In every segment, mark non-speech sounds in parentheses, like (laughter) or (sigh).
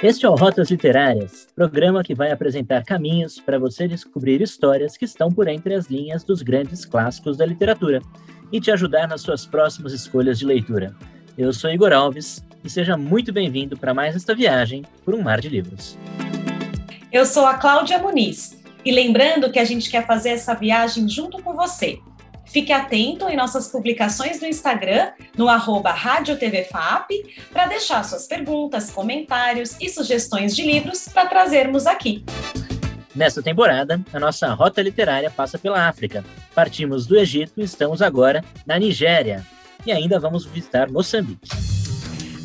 Este é o Rotas Literárias, programa que vai apresentar caminhos para você descobrir histórias que estão por entre as linhas dos grandes clássicos da literatura e te ajudar nas suas próximas escolhas de leitura. Eu sou Igor Alves e seja muito bem-vindo para mais esta viagem por um mar de livros. Eu sou a Cláudia Muniz e lembrando que a gente quer fazer essa viagem junto com você. Fique atento em nossas publicações no Instagram, no arroba RádioTVFAP, para deixar suas perguntas, comentários e sugestões de livros para trazermos aqui. Nesta temporada, a nossa rota literária passa pela África. Partimos do Egito e estamos agora na Nigéria. E ainda vamos visitar Moçambique.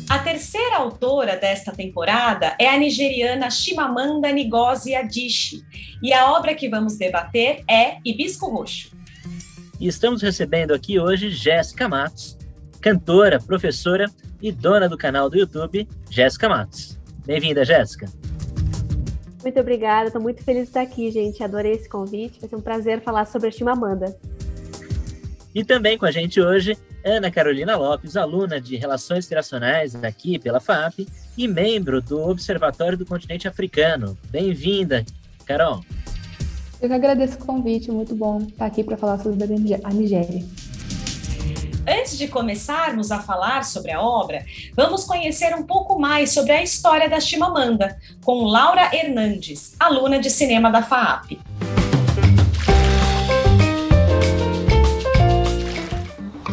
A terceira autora desta temporada é a nigeriana Chimamanda Ngozi Adichie, e a obra que vamos debater é Hibisco Roxo. E estamos recebendo aqui hoje Jéssica Matos, cantora, professora e dona do canal do YouTube Jéssica Matos. Bem-vinda, Jéssica. Muito obrigada, estou muito feliz de estar aqui, gente. Adorei esse convite, vai ser um prazer falar sobre a Chimamanda. E também com a gente hoje, Ana Carolina Lopes, aluna de Relações Internacionais aqui pela FAP e membro do Observatório do Continente Africano. Bem-vinda, Carol. Eu que agradeço o convite, muito bom estar aqui para falar sobre a Nigéria. Antes de começarmos a falar sobre a obra, vamos conhecer um pouco mais sobre a história da Chimamanda, com Laura Hernandes, aluna de cinema da FAAP.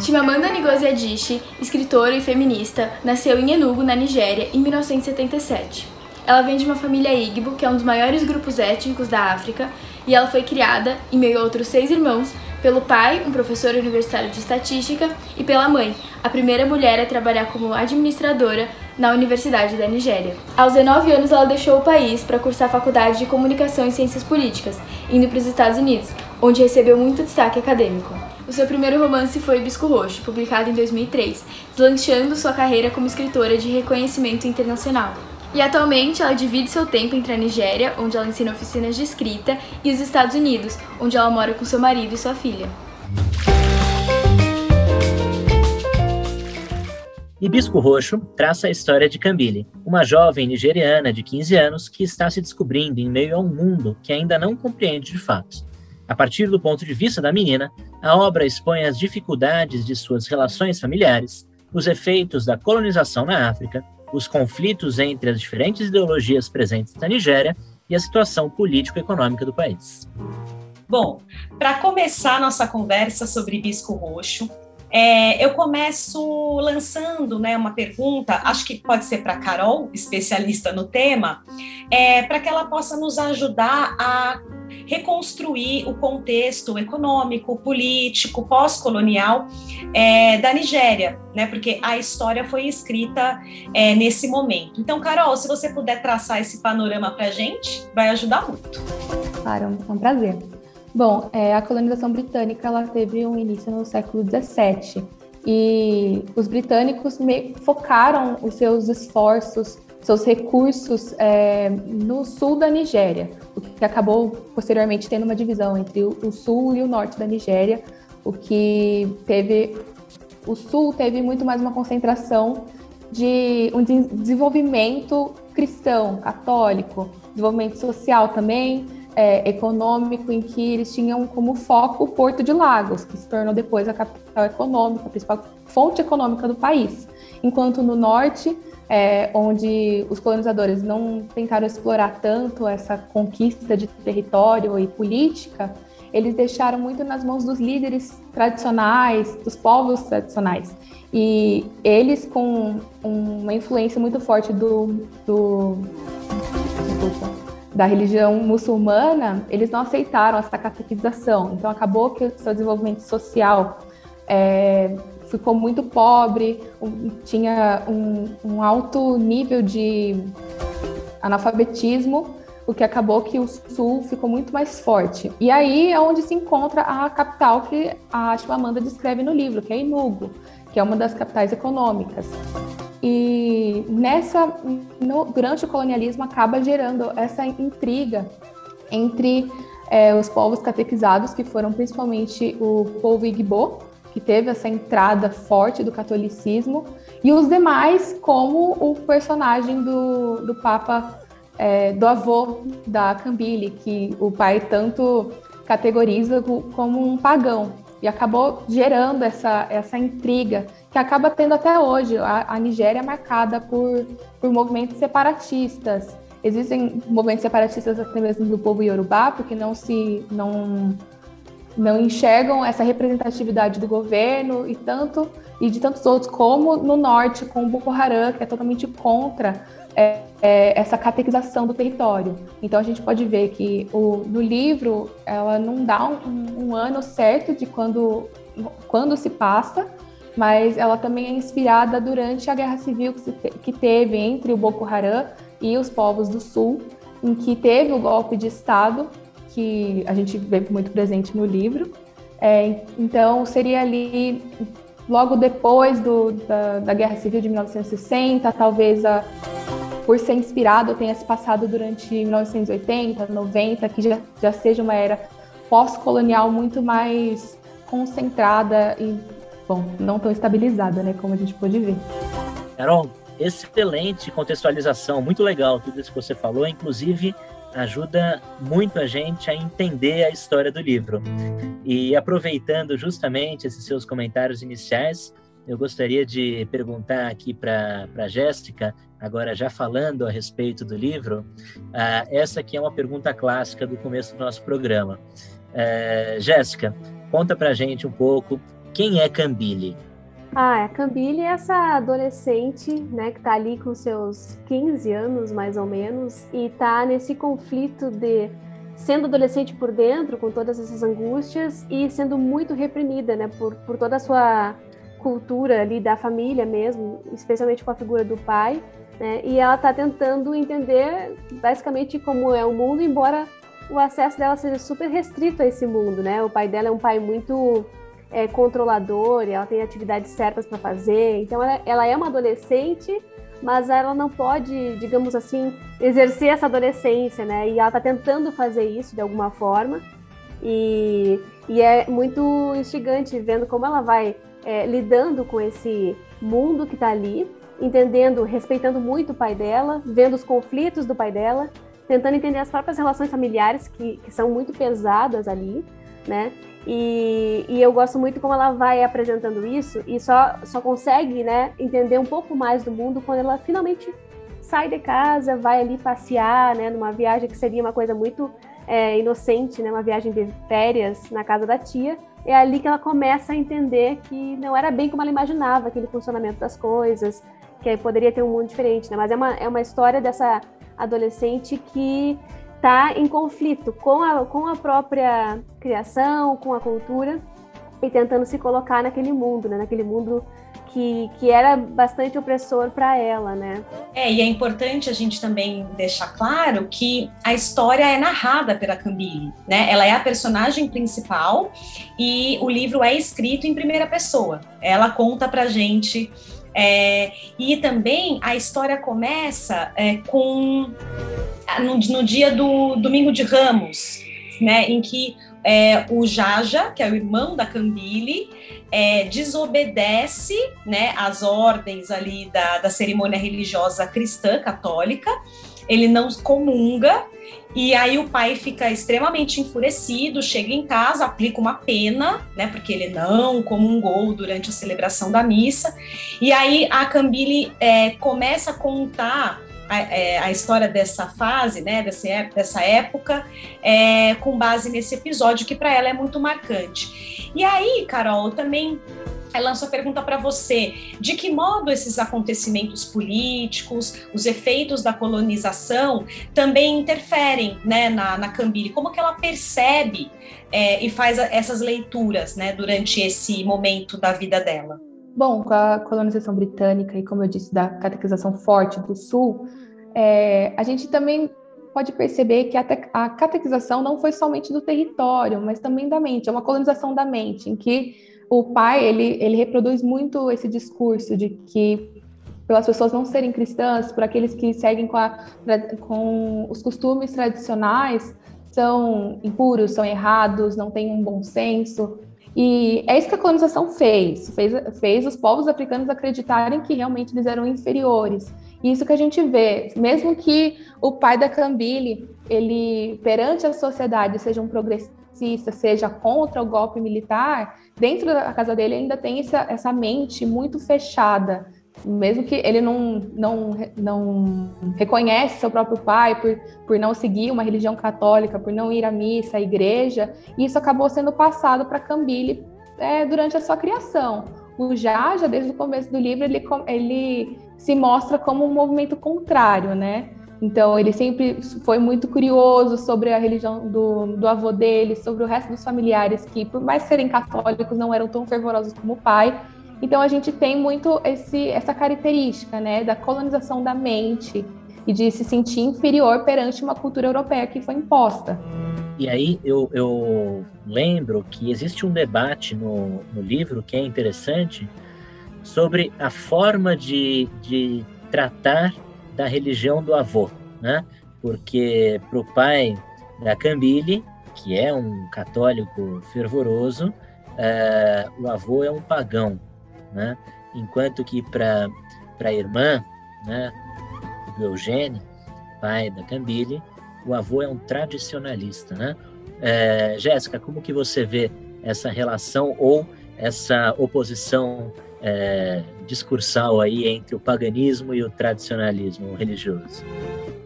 Chimamanda Ngozi Adichie, escritora e feminista, nasceu em Enugu, na Nigéria, em 1977. Ela vem de uma família Igbo, que é um dos maiores grupos étnicos da África, e ela foi criada, em meio a outros seis irmãos, pelo pai, um professor universitário de estatística, e pela mãe, a primeira mulher a trabalhar como administradora na Universidade da Nigéria. Aos 19 anos, ela deixou o país para cursar a Faculdade de Comunicação e Ciências Políticas, indo para os Estados Unidos, onde recebeu muito destaque acadêmico. O seu primeiro romance foi Bisco Roxo, publicado em 2003, deslanchando sua carreira como escritora de reconhecimento internacional. E atualmente ela divide seu tempo entre a Nigéria, onde ela ensina oficinas de escrita, e os Estados Unidos, onde ela mora com seu marido e sua filha. Hibisco Roxo traça a história de Cambile, uma jovem nigeriana de 15 anos que está se descobrindo em meio a um mundo que ainda não compreende de fato. A partir do ponto de vista da menina, a obra expõe as dificuldades de suas relações familiares, os efeitos da colonização na África os conflitos entre as diferentes ideologias presentes na Nigéria e a situação político-econômica do país. Bom, para começar nossa conversa sobre Bisco Roxo, é, eu começo lançando né, uma pergunta, acho que pode ser para Carol, especialista no tema, é, para que ela possa nos ajudar a reconstruir o contexto econômico, político, pós-colonial é, da Nigéria, né? Porque a história foi escrita é, nesse momento. Então, Carol, se você puder traçar esse panorama para a gente, vai ajudar muito. Claro, é um prazer. Bom, é, a colonização britânica ela teve um início no século XVII e os britânicos focaram os seus esforços, seus recursos é, no sul da Nigéria, o que acabou posteriormente tendo uma divisão entre o, sul e o norte da Nigéria, o que teve o sul teve muito mais uma concentração de um desenvolvimento cristão, católico, desenvolvimento social também, é, econômico em que eles tinham como foco o Porto de Lagos, que se tornou depois a capital econômica, a principal fonte econômica do país. Enquanto no norte, é, onde os colonizadores não tentaram explorar tanto essa conquista de território e política, eles deixaram muito nas mãos dos líderes tradicionais, dos povos tradicionais. E eles, com uma influência muito forte do, do da religião muçulmana, eles não aceitaram essa catequização. Então, acabou que o seu desenvolvimento social é, ficou muito pobre, tinha um, um, alto nível de analfabetismo, o que acabou que o sul ficou muito mais forte. E aí é onde se encontra a capital que a Chimamanda descreve no livro, que é Enugu, que é uma das capitais econômicas. E nessa, no, durante o colonialismo, acaba gerando essa intriga entre é, os povos catequizados, que foram principalmente o povo Igbo, que teve essa entrada forte do catolicismo, e os demais como o personagem do, do Papa, é, do avô da Cambile, que o pai tanto categoriza como um pagão. E acabou gerando essa, essa intriga que acaba tendo até hoje. A, a Nigéria é marcada por, por movimentos separatistas. Existem movimentos separatistas até mesmo do povo iorubá, porque não se não não enxergam essa representatividade do governo e tanto e de tantos outros como no norte com o Boko Haram que é totalmente contra é, é, essa catequização do território. Então a gente pode ver que o, no livro ela não dá um, um ano certo de quando quando se passa, mas ela também é inspirada durante a guerra civil que, se, que teve entre o Boko Haram e os povos do sul, em que teve o golpe de Estado que a gente vê muito presente no livro. É, então, seria ali logo depois do, da, da, Guerra Civil de 1960, talvez a, por ser inspirado tenha se passado durante 1980, 90, que já, já seja uma era pós-colonial muito mais concentrada e, bom, não tão estabilizada, né, como a gente pôde ver. Carol, excelente contextualização, muito legal tudo isso que você falou, inclusive ajuda muito a gente a entender a história do livro. E aproveitando justamente esses seus comentários iniciais, eu gostaria de perguntar aqui para a Jéssica, agora já falando a respeito do livro, uh, essa aqui é uma pergunta clássica do começo do nosso programa. Uh, Jéssica, conta para a gente um pouco quem é Cambile. Ah, a Cambile é essa adolescente, né, que está ali com seus 15 anos, mais ou menos, e está nesse conflito de sendo adolescente por dentro, com todas essas angústias, e sendo muito reprimida, né, por, por toda a sua cultura ali da família mesmo, especialmente com a figura do pai, né, e ela está tentando entender basicamente como é o mundo, embora o acesso dela seja super restrito a esse mundo, né, o pai dela é um pai muito é, controlador, ela tem atividades certas para fazer. Então, ela, ela, é uma adolescente, mas ela não pode, digamos assim, exercer essa adolescência, né? E ela está tentando fazer isso de alguma forma. E, e é muito instigante vendo como ela vai é, lidando com esse mundo que está ali, entendendo, respeitando muito o pai dela, vendo os conflitos do pai dela, tentando entender as próprias relações familiares que, que são muito pesadas ali, né? E, e, eu gosto muito como ela vai apresentando isso e só, só consegue né, entender um pouco mais do mundo quando ela finalmente sai de casa, vai ali passear, né, numa viagem que seria uma coisa muito é, inocente, né, uma viagem de férias na casa da tia. É ali que ela começa a entender que não era bem como ela imaginava aquele funcionamento das coisas, que poderia ter um mundo diferente, né? Mas é uma, é uma história dessa adolescente que está em conflito com a, com a própria criação, com a cultura e tentando se colocar naquele mundo, né? naquele mundo que, que era bastante opressor para ela, né? É, e é importante a gente também deixar claro que a história é narrada pela Cambile, né? Ela é a personagem principal e o livro é escrito em primeira pessoa. Ela conta pra gente é, e também a história começa é, com no, no, dia do Domingo de Ramos, né, em que é, o Jaja, que é o irmão da Cambile, é, desobedece né, às ordens ali da, da cerimônia religiosa cristã católica, ele não comunga e aí o pai fica extremamente enfurecido, chega em casa, aplica uma pena, né, porque ele não comungou durante a celebração da missa. E aí a Cambile é, começa a contar a, é, a, história dessa fase, né, dessa, dessa época, é, com base nesse episódio que para ela é muito marcante. E aí, Carol, também ela lançou a pergunta para você: de que modo esses acontecimentos políticos, os efeitos da colonização também interferem né, na, na? Como que ela percebe é, e faz essas leituras né, durante esse momento da vida dela? Bom, com a colonização britânica e, como eu disse, da catequização forte do Sul, é, a gente também pode perceber que a catequização não foi somente do território, mas também da mente. É uma colonização da mente, em que o pai ele, ele reproduz muito esse discurso de que pelas pessoas não serem cristãs, por aqueles que seguem com, a, com os costumes tradicionais, são impuros, são errados, não têm um bom senso. E é isso que a colonização fez, fez, fez os povos africanos acreditarem que realmente eles eram inferiores. E isso que a gente vê, mesmo que o pai da Cambile, ele perante a sociedade seja um progressista, seja contra o golpe militar, dentro da casa dele ainda tem essa, essa mente muito fechada, mesmo que ele não, não, não reconhece seu próprio pai por, por não seguir uma religião católica, por não ir à missa, à igreja, isso acabou sendo passado para Cambile é, durante a sua criação. O Jaja, desde o começo do livro, ele, ele se mostra como um movimento contrário, né? Então, ele sempre foi muito curioso sobre a religião do, do avô dele, sobre o resto dos familiares, que, por mais serem católicos, não eram tão fervorosos como o pai. Então a gente tem muito esse, essa característica, né, da colonização da mente e de se sentir inferior perante uma cultura europeia que foi imposta. E aí eu, eu lembro que existe um debate no, no livro que é interessante sobre a forma de, de tratar da religião do avô, né? Porque para o pai da Cambile, que é um católico fervoroso, é, o avô é um pagão, né? Enquanto que para a irmã, né, do Eugênio, pai da Cambile, o avô é um tradicionalista, né? É, Jéssica, como que você vê essa relação ou essa oposição é, discursal aí entre o paganismo e o tradicionalismo religioso?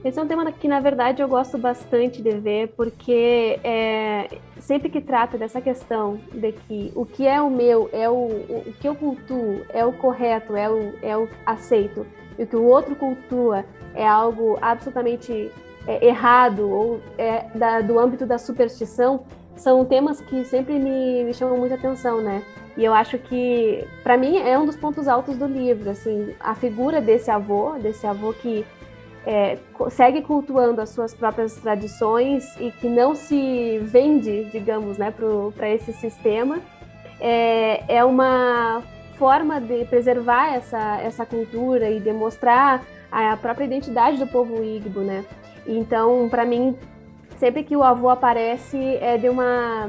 Esse é um tema que, na verdade, eu gosto bastante de ver, porque é, sempre que trata dessa questão de que o que é o meu, é o, o, que eu cultuo, é o correto, é o, é o aceito, e o que o outro cultua é algo absolutamente é, errado ou é da, do âmbito da superstição, são temas que sempre me, me chamam muita atenção, né? E eu acho que, para mim, é um dos pontos altos do livro, assim, a figura desse avô, desse avô que é, segue cultuando as suas próprias tradições e que não se vende, digamos, né, para esse sistema, é, é uma forma de preservar essa, essa cultura e demonstrar a própria identidade do povo Igbo, né? Então, para mim, sempre que o avô aparece, é de uma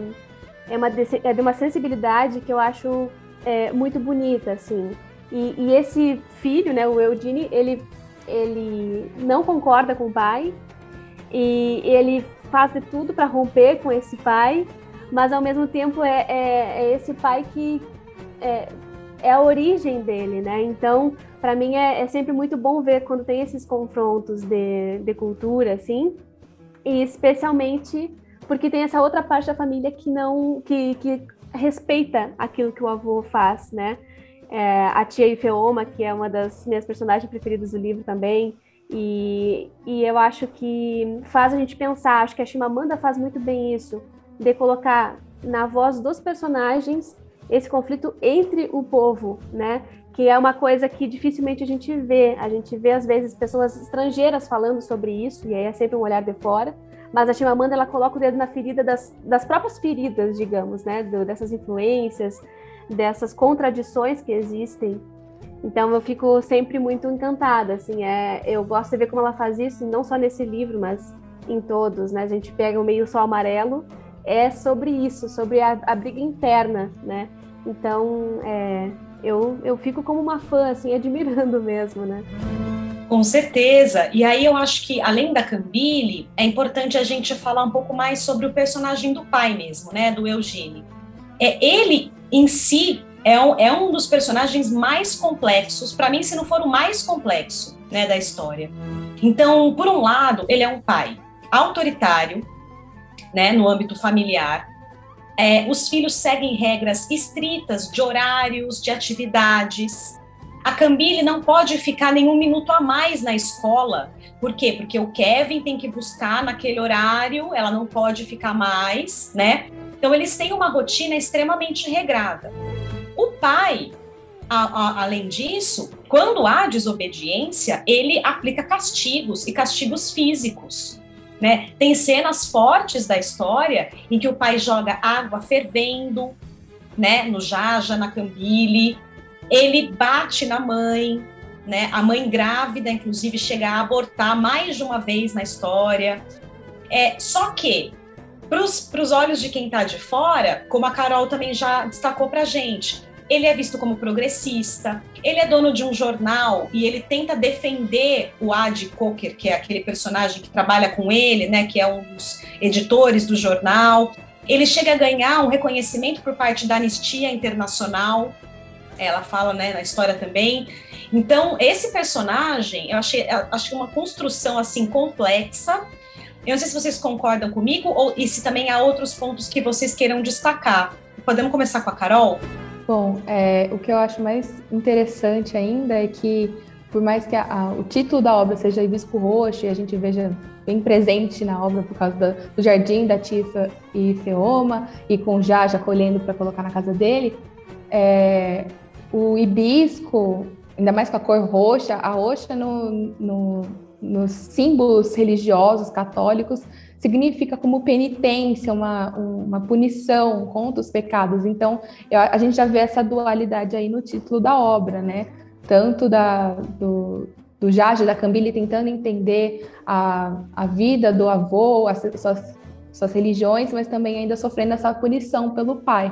é, uma, é de uma sensibilidade que eu acho é, muito bonita, assim. E, e, esse filho, né, o Eudine, ele ele não concorda com o pai e ele faz de tudo para romper com esse pai, mas ao mesmo tempo é, é, é esse pai que é, é, a origem dele, né? Então, para mim é, é, sempre muito bom ver quando tem esses confrontos de, de cultura, assim, e especialmente porque tem essa outra parte da família que não, que, que respeita aquilo que o avô faz, né? é, a tia Ifeoma, que é uma das minhas personagens preferidas do livro também. E, e eu acho que faz a gente pensar, acho que a Chimamanda faz muito bem isso, de colocar na voz dos personagens esse conflito entre o povo, né? Que é uma coisa que dificilmente a gente vê. A gente vê, às vezes, pessoas estrangeiras falando sobre isso, e aí é sempre um olhar de fora. Mas a Chimamanda, ela coloca o dedo na ferida das, das próprias feridas, digamos, né? Do, dessas influências, dessas contradições que existem. Então eu fico sempre muito encantada, assim, é, eu gosto de ver como ela faz isso, não só nesse livro, mas em todos, né? A gente pega o meio sol amarelo, é sobre isso, sobre a, a briga interna, né? Então, é, eu, eu fico como uma fã, assim, (laughs) admirando mesmo, né? Com certeza. E aí eu acho que, além da Cambile, é importante a gente falar um pouco mais sobre o personagem do pai mesmo, né? Do Eugênio. É, ele em si é um, é um dos personagens mais complexos, para mim, se não for o mais complexo né, da história. Então, por um lado, ele é um pai autoritário, né, no âmbito familiar. É, os filhos seguem regras estritas de horários, de atividades. A Cambile não pode ficar nenhum minuto a mais na escola. Por quê? Porque o Kevin tem que buscar naquele horário, ela não pode ficar mais, né? Então, eles têm uma rotina extremamente regrada. O pai, a, a, além disso, quando há desobediência, ele aplica castigos e castigos físicos. Né? Tem cenas fortes da história em que o pai joga água fervendo né, no Jaja, na Cambile, ele bate na mãe, né? A mãe grávida, inclusive, chega a abortar mais de uma vez na história. É, só que para os olhos de quem está de fora, como a Carol também já destacou para gente, ele é visto como progressista, ele é dono de um jornal e ele tenta defender o Ad Coker, que é aquele personagem que trabalha com ele, né, que é um dos editores do jornal. Ele chega a ganhar um reconhecimento por parte da Anistia Internacional, ela fala né, na história também. Então, esse personagem, eu achei, eu achei uma construção assim complexa, eu não sei se vocês concordam comigo ou e se também há outros pontos que vocês queiram destacar. Podemos começar com a Carol? Bom, é, o que eu acho mais interessante ainda é que, por mais que a, a, o título da obra seja Hibisco Roxo e a gente veja bem presente na obra por causa do jardim da Tifa e Feoma, e com Jaja colhendo para colocar na casa dele, é, o hibisco, ainda mais com a cor roxa, a roxa no, no nos símbolos religiosos católicos significa como penitência, uma, uma punição contra os pecados. Então, a gente já vê essa dualidade aí no título da obra, né? Tanto da, do, do Jage, da Cambile, tentando entender a, a vida do avô, as suas, suas religiões, mas também ainda sofrendo essa punição pelo pai.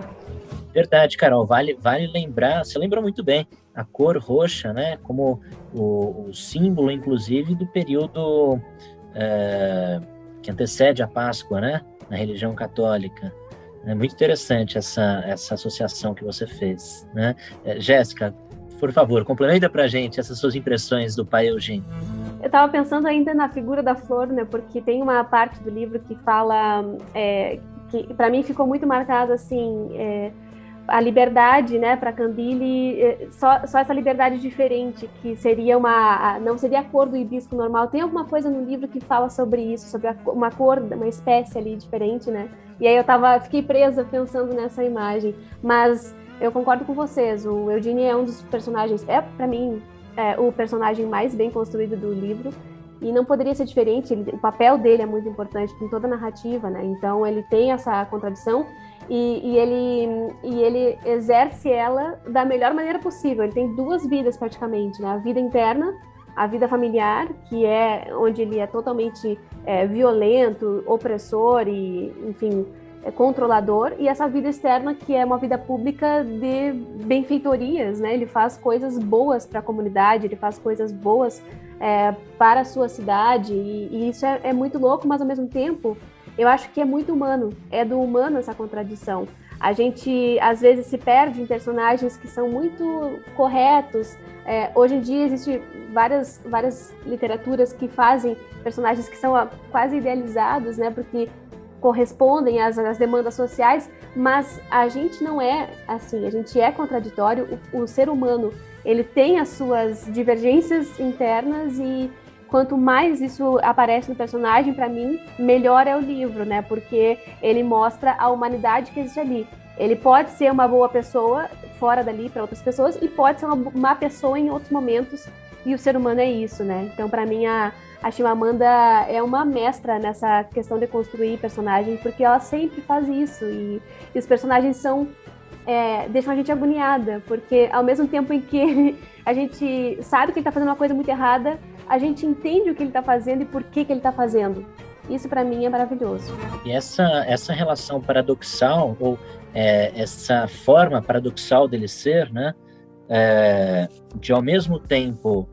Verdade, Carol. Vale, vale lembrar, você lembra muito bem, a cor roxa, né? Como o, o símbolo, inclusive, do período é, que antecede a Páscoa, né? Na religião católica. É muito interessante essa, essa associação que você fez, né? É, Jéssica, por favor, complementa para a gente essas suas impressões do pai Eugênio. Eu estava pensando ainda na figura da flor, né? Porque tem uma parte do livro que fala é, que para mim ficou muito marcado assim. É, a liberdade, né, para Cambile, eh, só, só essa liberdade diferente, que seria uma, não seria a cor do hibisco normal. Tem alguma coisa no livro que fala sobre isso, sobre a, uma cor, uma espécie ali diferente, né? E aí eu tava, fiquei presa pensando nessa imagem. Mas eu concordo com vocês, o Eugene é um dos personagens, é para mim é, o personagem mais bem construído do livro. E não poderia ser diferente, ele, o papel dele é muito importante em toda a narrativa, né? Então ele tem essa contradição e, e, ele, e ele exerce ela da melhor maneira possível. Ele tem duas vidas praticamente, né? A vida interna, a vida familiar, que é onde ele é totalmente é, violento, opressor e, enfim, é controlador, e essa vida externa, que é uma vida pública de benfeitorias, né? Ele faz coisas boas para a comunidade, ele faz coisas boas é, para a sua cidade, e, e isso é, é muito louco, mas ao mesmo tempo eu acho que é muito humano, é do humano essa contradição. A gente às vezes se perde em personagens que são muito corretos. É, hoje em dia existem várias, várias literaturas que fazem personagens que são quase idealizados, né? Porque correspondem às, às, demandas sociais, mas a gente não é assim, a gente é contraditório, o, o ser humano ele tem as suas divergências internas e quanto mais isso aparece no personagem, para mim, melhor é o livro, né? Porque ele mostra a humanidade que existe ali. Ele pode ser uma boa pessoa fora dali para outras pessoas e pode ser uma má pessoa em outros momentos. E o ser humano é isso, né? Então, para mim, a, a Chimamanda é uma mestra nessa questão de construir personagens, porque ela sempre faz isso. E, e os personagens são é, deixam a gente agoniada, porque ao mesmo tempo em que (laughs) a gente sabe que ele está fazendo uma coisa muito errada, a gente entende o que ele está fazendo e por que, que ele está fazendo. Isso para mim é maravilhoso. E essa, essa relação paradoxal, ou é, essa forma paradoxal dele ser, né? É, de ao mesmo tempo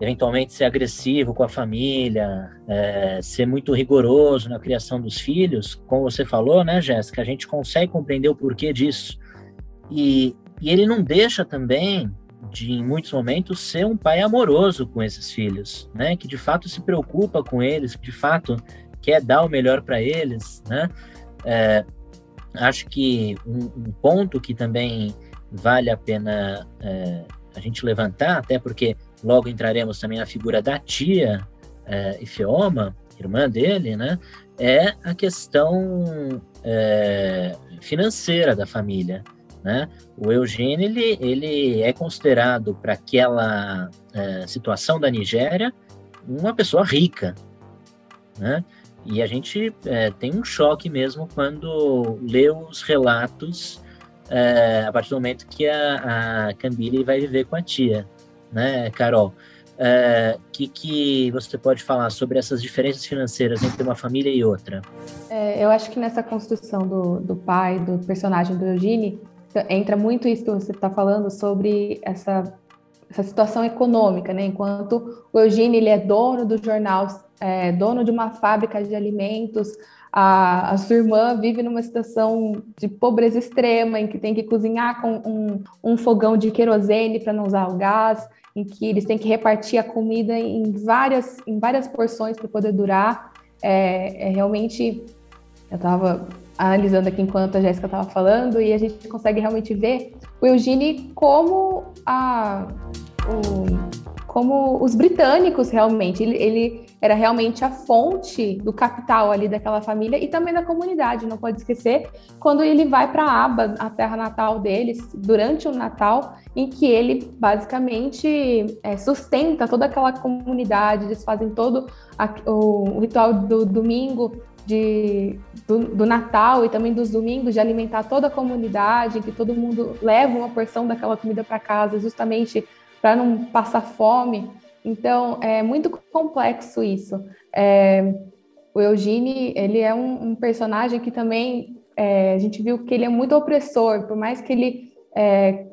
eventualmente ser agressivo com a família, é, ser muito rigoroso na criação dos filhos, como você falou, né, Jéssica, a gente consegue compreender o porquê disso. E, e ele não deixa também de em muitos momentos ser um pai amoroso com esses filhos, né? Que de fato se preocupa com eles, que de fato quer dar o melhor para eles, né? É, acho que um, um, ponto que também vale a pena é, a gente levantar, até porque logo entraremos também na figura da tia é, Ifeoma, irmã dele, né? É a questão é, financeira da família. Né? O Eugênio ele, ele é considerado para aquela é, situação da Nigéria uma pessoa rica, né? E a gente é, tem um choque mesmo quando lê os relatos é, a partir do momento que a, a Cambile vai viver com a tia, né, Carol? é, que, que você pode falar sobre essas diferenças financeiras entre uma família e outra? É, eu acho que nessa construção do, do pai, do personagem do Eugene, entra muito isso que você está falando sobre essa, essa situação econômica, né? Enquanto o Eugene ele é dono do jornal, é, dono de uma fábrica de alimentos, a, a, sua irmã vive numa situação de pobreza extrema, em que tem que cozinhar com um, um fogão de querosene para não usar o gás em que eles têm que repartir a comida em várias, em várias porções para poder durar. É, é realmente, eu estava analisando aqui enquanto a Jéssica estava falando, e a gente consegue realmente ver o Eugene como a, o, como os britânicos realmente. Ele, ele, era realmente a fonte do capital ali daquela família e também da comunidade. Não pode esquecer quando ele vai para Aba, a terra natal deles, durante o Natal, em que ele basicamente é, sustenta toda aquela comunidade. Eles fazem todo a, o, o, ritual do domingo. De, do, do, Natal e também dos domingos de alimentar toda a comunidade, que todo mundo leva uma porção daquela comida para casa, justamente para não passar fome. Então, é muito complexo isso. É, o Eugene, ele é um, um personagem que também é, a gente viu que ele é muito opressor, por mais que ele é,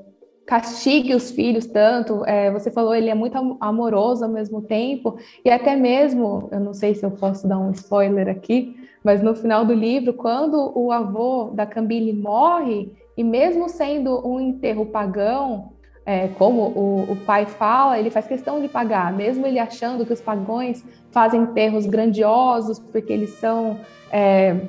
castigue os filhos tanto, é, você falou, ele é muito amoroso ao mesmo tempo, e até mesmo, eu não sei se eu posso dar um spoiler aqui, mas no final do livro, quando o avô da Cambile morre, e mesmo sendo um enterro pagão, é, como o, o, pai fala, ele faz questão de pagar, mesmo ele achando que os pagões fazem enterros grandiosos, porque eles são. É,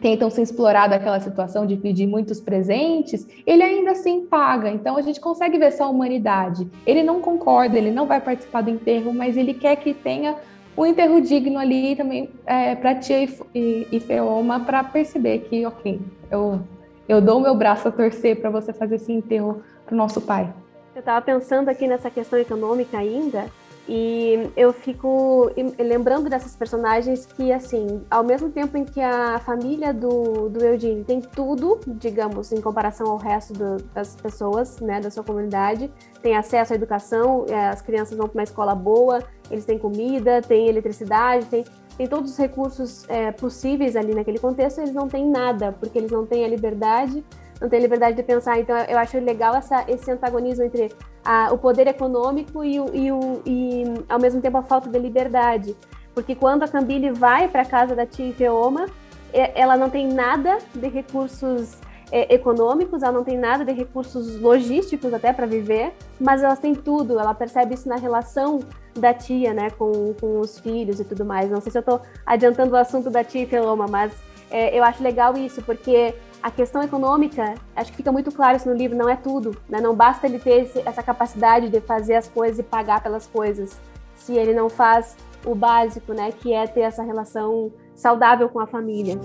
tentam se explorar daquela situação de pedir muitos presentes, ele ainda assim paga. Então a gente consegue ver essa humanidade. Ele não concorda, ele não vai participar do enterro, mas ele quer que tenha um enterro digno ali também é, para tia e, e, e Feoma para perceber que, ok, eu, eu dou o meu braço a torcer para você fazer esse enterro para o nosso pai. Eu estava pensando aqui nessa questão econômica ainda, e eu fico lembrando dessas personagens que, assim, ao mesmo tempo em que a família do, do Eugene tem tudo, digamos, em comparação ao resto do, das pessoas, né, da sua comunidade, tem acesso à educação, é, as crianças vão para uma escola boa, eles têm comida, têm eletricidade, têm, têm todos os recursos é, possíveis ali naquele contexto, eles não têm nada, porque eles não têm a liberdade não tem liberdade de pensar. Então, eu acho legal essa, esse antagonismo entre a, o poder econômico e, o, e, o, e, ao mesmo tempo, a falta de liberdade. Porque quando a Cambile vai para a casa da tia Feoma, ela não tem nada de recursos é, econômicos, ela não tem nada de recursos logísticos até para viver, mas elas têm tudo. Ela percebe isso na relação da tia, né, com, com os filhos e tudo mais. Não sei se eu estou adiantando o assunto da tia Feloma, mas é, eu acho legal isso, porque a questão econômica, acho que fica muito claro isso no livro, não é tudo. Né? Não basta ele ter esse, essa capacidade de fazer as coisas e pagar pelas coisas, se ele não faz o básico, né, que é ter essa relação saudável com a família.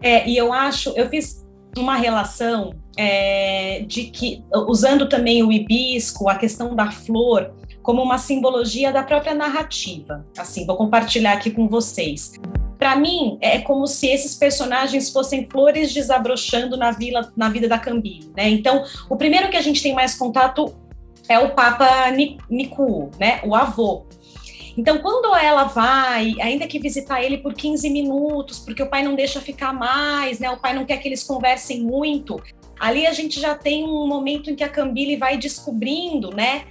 É, e eu acho, eu fiz uma relação é, de que, usando também o hibisco, a questão da flor, como uma simbologia da própria narrativa. Assim, vou compartilhar aqui com vocês. Para mim, é como se esses personagens fossem flores desabrochando na, vila, na vida da Cambile, né? Então, o primeiro que a gente tem mais contato é o Papa Niku, né? O avô. Então, quando ela vai, ainda que visitar ele por 15 minutos, porque o pai não deixa ficar mais, né? O pai não quer que eles conversem muito. Ali a gente já tem um momento em que a Cambile vai descobrindo, né?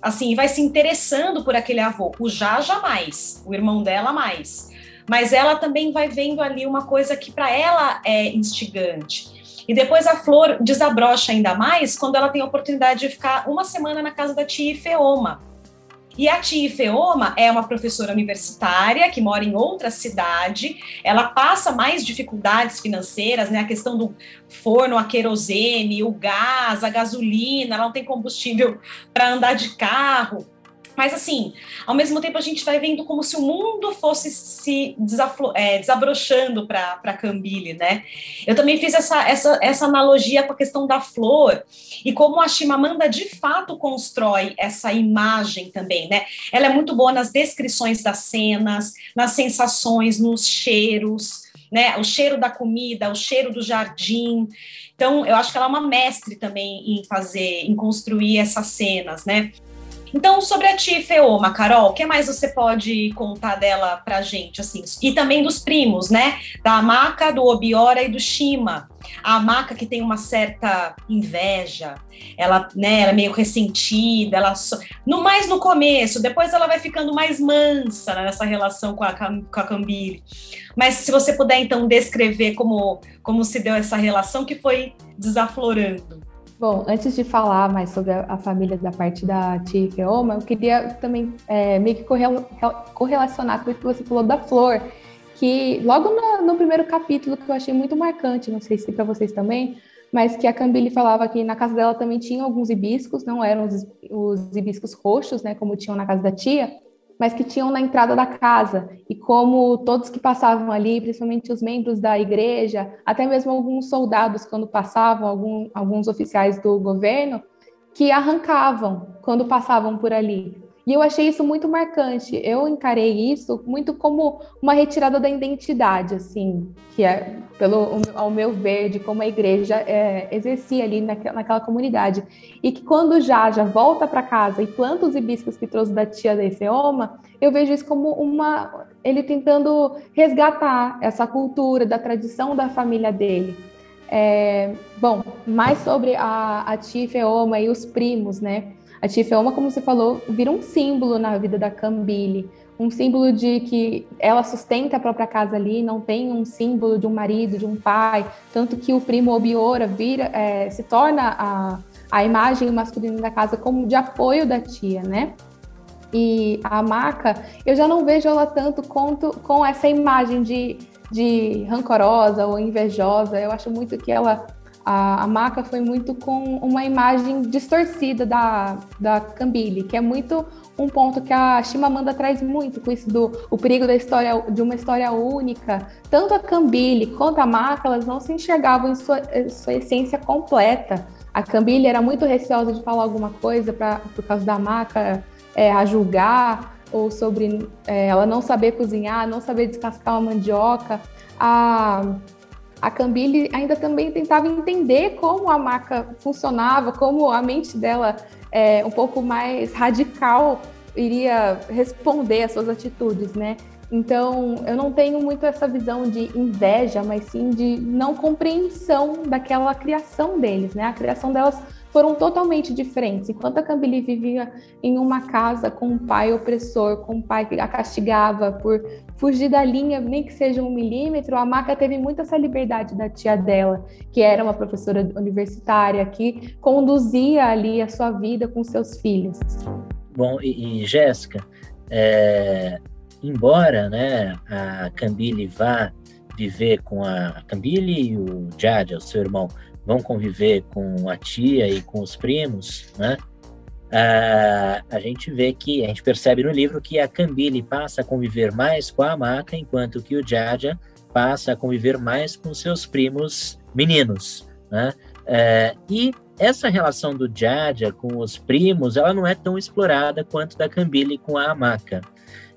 Assim, vai se interessando por aquele avô. O já jamais, o irmão dela mais mas ela também vai vendo ali uma coisa que para ela é instigante. E depois a Flor desabrocha ainda mais quando ela tem a oportunidade de ficar uma semana na casa da tia Ifeoma. E a tia Ifeoma é uma professora universitária que mora em outra cidade. Ela passa mais dificuldades financeiras, né? A questão do forno a querosene, o gás, a gasolina, ela não tem combustível para andar de carro. Mas, assim, ao mesmo tempo a gente vai vendo como se o mundo fosse se é, desabrochando para Cambile, né? Eu também fiz essa, essa, essa analogia com a questão da flor e como a Chimamanda de fato constrói essa imagem também, né? Ela é muito boa nas descrições das cenas, nas sensações, nos cheiros, né? O cheiro da comida, o cheiro do jardim. Então, eu acho que ela é uma mestre também em fazer, em construir essas cenas, né? Então, sobre a tia Feoma, Carol, o que mais você pode contar dela pra gente, assim? E também dos primos, né? Da Maca, do Obiora e do Shima. A Maca que tem uma certa inveja, ela, né, ela é meio ressentida, ela so... no mais no começo, depois ela vai ficando mais mansa né, nessa relação com a, com a Cambile. Mas se você puder então descrever como, como se deu essa relação que foi desaflorando. Bom, antes de falar mais sobre a, família da parte da tia Feoma, eu queria também é, meio que correlacionar com o que você falou da flor, que logo no, no, primeiro capítulo que eu achei muito marcante, não sei se para vocês também, mas que a Cambile falava que na casa dela também tinha alguns hibiscos, não eram os, os hibiscos roxos, né, como tinham na casa da tia, mas que tinham na entrada da casa. E como todos que passavam ali, principalmente os membros da igreja, até mesmo alguns soldados, quando passavam, algum, alguns oficiais do governo, que arrancavam quando passavam por ali. E eu achei isso muito marcante. Eu encarei isso muito como uma retirada da identidade, assim, que é, pelo ao meu ver, de como a igreja é, exercia ali naquela, naquela, comunidade. E que quando já volta para casa e planta os hibiscos que trouxe da tia da Efeoma, eu vejo isso como uma ele tentando resgatar essa cultura da tradição da família dele. É, bom, mais sobre a, a tia e os primos, né? A Tifeoma, como você falou, vira um símbolo na vida da Cambile, um símbolo de que ela sustenta a própria casa ali, não tem um símbolo de um marido, de um pai, tanto que o primo Obiora vira, é, se torna a, a imagem masculina da casa como de apoio da tia, né? E a Maca, eu já não vejo ela tanto quanto com essa imagem de, de rancorosa ou invejosa. Eu acho muito que ela a, a Maca foi muito com uma imagem distorcida da, da Cambile, que é muito um ponto que a Chimamanda traz muito com isso do o perigo da história de uma história única. Tanto a Cambile quanto a Maca, elas não se enxergavam em sua, em sua essência completa. A Cambile era muito receosa de falar alguma coisa pra, por causa da Maca é, a julgar ou sobre é, ela não saber cozinhar, não saber descascar uma mandioca. A a Cambile ainda também tentava entender como a maca funcionava, como a mente dela, é, um pouco mais radical, iria responder às suas atitudes, né? Então, eu não tenho muito essa visão de inveja, mas sim de não compreensão daquela criação deles, né? A criação delas foram totalmente diferentes. Enquanto a Cambili vivia em uma casa com um pai opressor, com um pai que a castigava por fugir da linha, nem que seja um milímetro, a Maca teve muito essa liberdade da tia dela, que era uma professora universitária, que conduzia ali a sua vida com seus filhos. Bom, e, e Jéssica, é, embora né, a Cambile vá viver com a, Cambile e o Jadia, o seu irmão, vão conviver com a tia e com os primos, né? Ah, a gente vê que, a gente percebe no livro que a Cambile passa a conviver mais com a Maca, enquanto que o Jaja passa a conviver mais com seus primos meninos, né? É, e essa relação do Jaja com os primos, ela não é tão explorada quanto da Cambile com a Maca.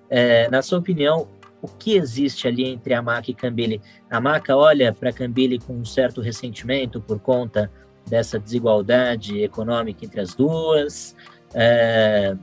É, na sua opinião, o que existe ali entre a Maca e Cambile? A Maca olha para Cambile com um certo ressentimento por conta dessa desigualdade econômica entre as duas? É,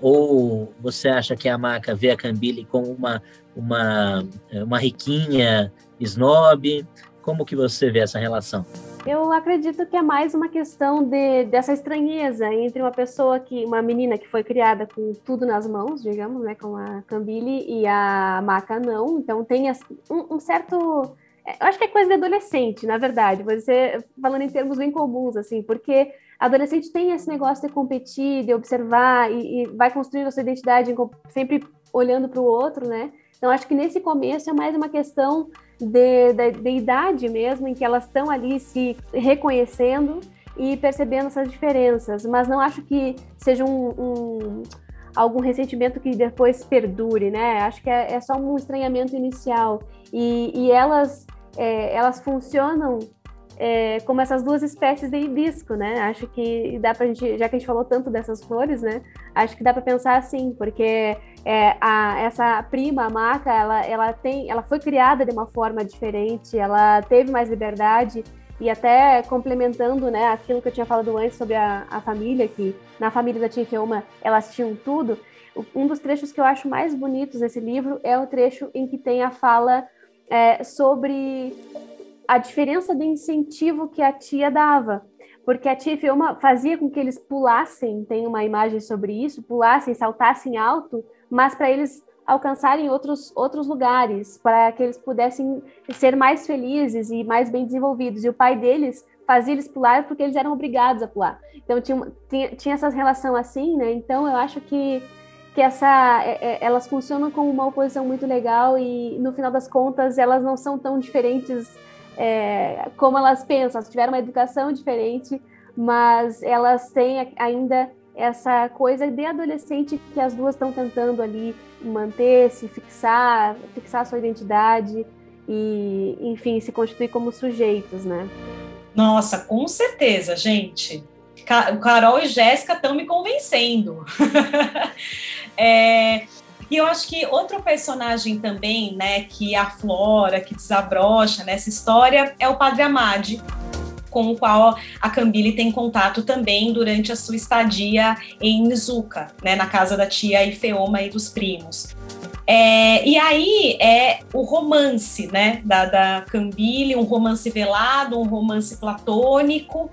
ou você acha que a Maca vê a Cambile como uma, uma, uma riquinha snob? Como que você vê essa relação? Eu acredito que é mais uma questão de, dessa estranheza entre uma pessoa que, uma menina que foi criada com tudo nas mãos, digamos, né, com a Cambile e a Maca não. Então tem um, um certo eu acho que é coisa de adolescente, na verdade, você falando em termos bem comuns, assim, porque adolescente tem esse negócio de competir, de observar e, e vai construindo a sua identidade sempre olhando para o outro, né? Então, acho que nesse começo é mais uma questão de, de, de idade mesmo, em que elas estão ali se reconhecendo e percebendo essas diferenças, mas não acho que seja um, um algum ressentimento que depois perdure, né? Acho que é, é só um estranhamento inicial e, e elas é, elas funcionam é, como essas duas espécies de hibisco, né? Acho que dá para gente, já que a gente falou tanto dessas flores, né? Acho que dá para pensar assim, porque é, a, essa prima, a maca, ela, ela tem, ela foi criada de uma forma diferente, ela teve mais liberdade E até complementando, né, aquilo que eu tinha falado antes sobre a, a família, que na família da tia Feoma elas tinham tudo. Um dos trechos que eu acho mais bonitos desse livro é o trecho em que tem a fala é, sobre a diferença de incentivo que a tia dava. Porque a tia Feoma fazia com que eles pulassem, tem uma imagem sobre isso, pulassem, saltassem alto, mas para eles alcançarem outros, outros lugares, para que eles pudessem ser mais felizes e mais bem desenvolvidos. E o pai deles fazia eles pular porque eles eram obrigados a pular. Então tinha, tinha, tinha essa relação assim, né? Então eu acho que, que essa, é, é, elas funcionam como uma oposição muito legal e no final das contas elas não são tão diferentes é, como elas pensam. Elas tiveram uma educação diferente, mas elas têm ainda essa coisa de adolescente que as duas estão tentando ali manter, se fixar, fixar sua identidade e, enfim, se constituir como sujeitos, né? Nossa, com certeza, gente. Carol e Jéssica estão me convencendo. (laughs) é, e eu acho que outro personagem também, né, que aflora, que desabrocha nessa história é o Padre Amade com o qual a Cambile tem contato também durante a sua estadia em Nizuka, né, na casa da tia Ifeoma e dos primos. É, e aí é o romance, né, da, da Cambile, um romance velado, um romance platônico,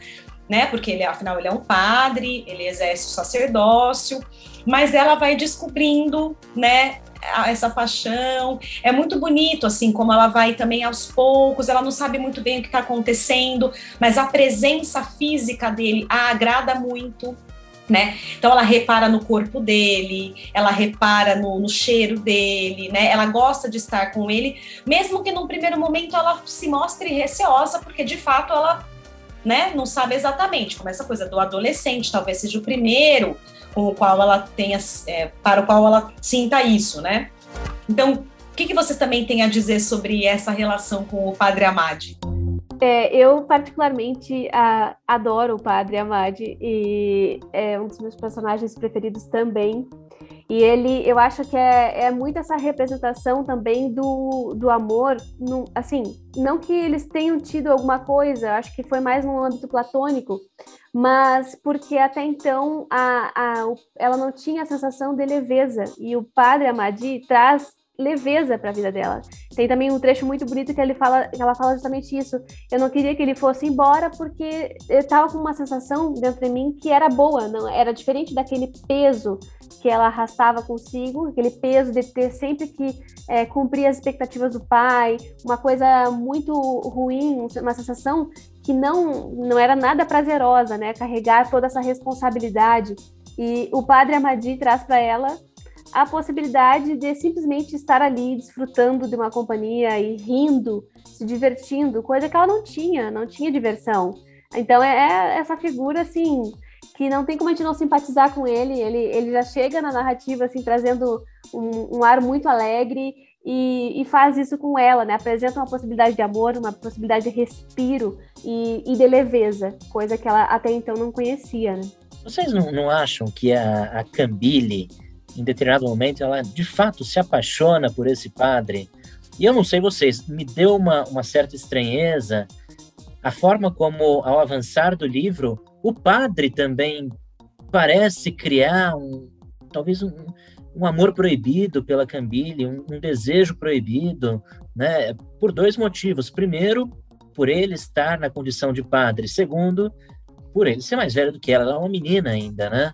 né, porque ele, afinal ele é um padre, ele exerce o sacerdócio, mas ela vai descobrindo, né, essa paixão. É muito bonito, assim, como ela vai também aos poucos, ela não sabe muito bem o que está acontecendo, mas a presença física dele a agrada muito. Né? Então ela repara no corpo dele, ela repara no, no, cheiro dele, né? Ela gosta de estar com ele, mesmo que num primeiro momento ela se mostre receosa, porque de fato ela, né, não sabe exatamente. Como essa coisa do adolescente, talvez seja o primeiro com o qual ela tenha, é, para o qual ela sinta isso, né? Então, o que, que também têm a dizer sobre essa relação com o Padre Amade? É, eu particularmente a, adoro o Padre Amade e é um dos meus personagens preferidos também. E ele, eu acho que é, é muito essa representação também do, do amor, no, assim, não que eles tenham tido alguma coisa, acho que foi mais no âmbito platônico, mas porque até então a, a, ela não tinha a sensação de leveza, e o padre Amadi traz leveza para a vida dela. Tem também um trecho muito bonito que ele fala, que ela fala justamente isso. Eu não queria que ele fosse embora porque eu estava com uma sensação dentro de mim que era boa, não era diferente daquele peso que ela arrastava consigo, aquele peso de ter sempre que é, cumprir as expectativas do pai, uma coisa muito ruim, uma sensação que não não era nada prazerosa, né? Carregar toda essa responsabilidade. E o padre Amadi traz para ela a possibilidade de simplesmente estar ali desfrutando de uma companhia e rindo, se divertindo, coisa que ela não tinha, não tinha diversão. Então é, é essa figura assim que não tem como a gente não simpatizar com ele. Ele, ele já chega na narrativa assim trazendo um, um ar muito alegre e, e, faz isso com ela, né? Apresenta uma possibilidade de amor, uma possibilidade de respiro e, e de leveza, coisa que ela até então não conhecia, né? Vocês não, não acham que a, a Cambile em determinado momento, ela de fato se apaixona por esse padre. E eu não sei vocês, me deu uma, uma certa estranheza a forma como, ao avançar do livro, o padre também parece criar um, talvez um, um amor proibido pela Cambile, um, um, desejo proibido, né? Por dois motivos. Primeiro, por ele estar na condição de padre. Segundo, por ele ser mais velho do que ela. Ela é uma menina ainda, né?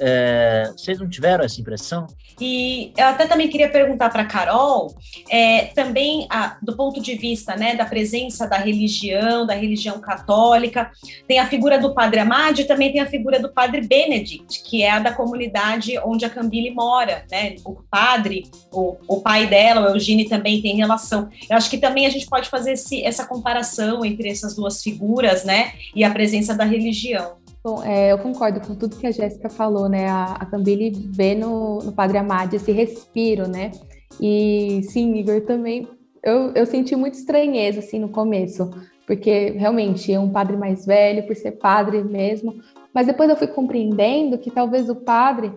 É, vocês não tiveram essa impressão? E eu até também queria perguntar para Carol, é, também a, do ponto de vista né, da presença da religião, da religião católica, tem a figura do Padre Amade também tem a figura do Padre Benedict, que é a da comunidade onde a Cambile mora, né? O padre, o, o pai dela, o Eugênio, também tem relação. Eu acho que também a gente pode fazer esse, essa comparação entre essas duas figuras, né? E a presença da religião. Bom, é, eu concordo com tudo que a Jéssica falou, né? A, a Cambile vê no, no Padre Amade esse respiro, né? E sim, Igor, também eu, eu senti muita estranheza, assim, no começo, porque realmente é um padre mais velho, por ser padre mesmo, mas depois eu fui compreendendo que talvez o padre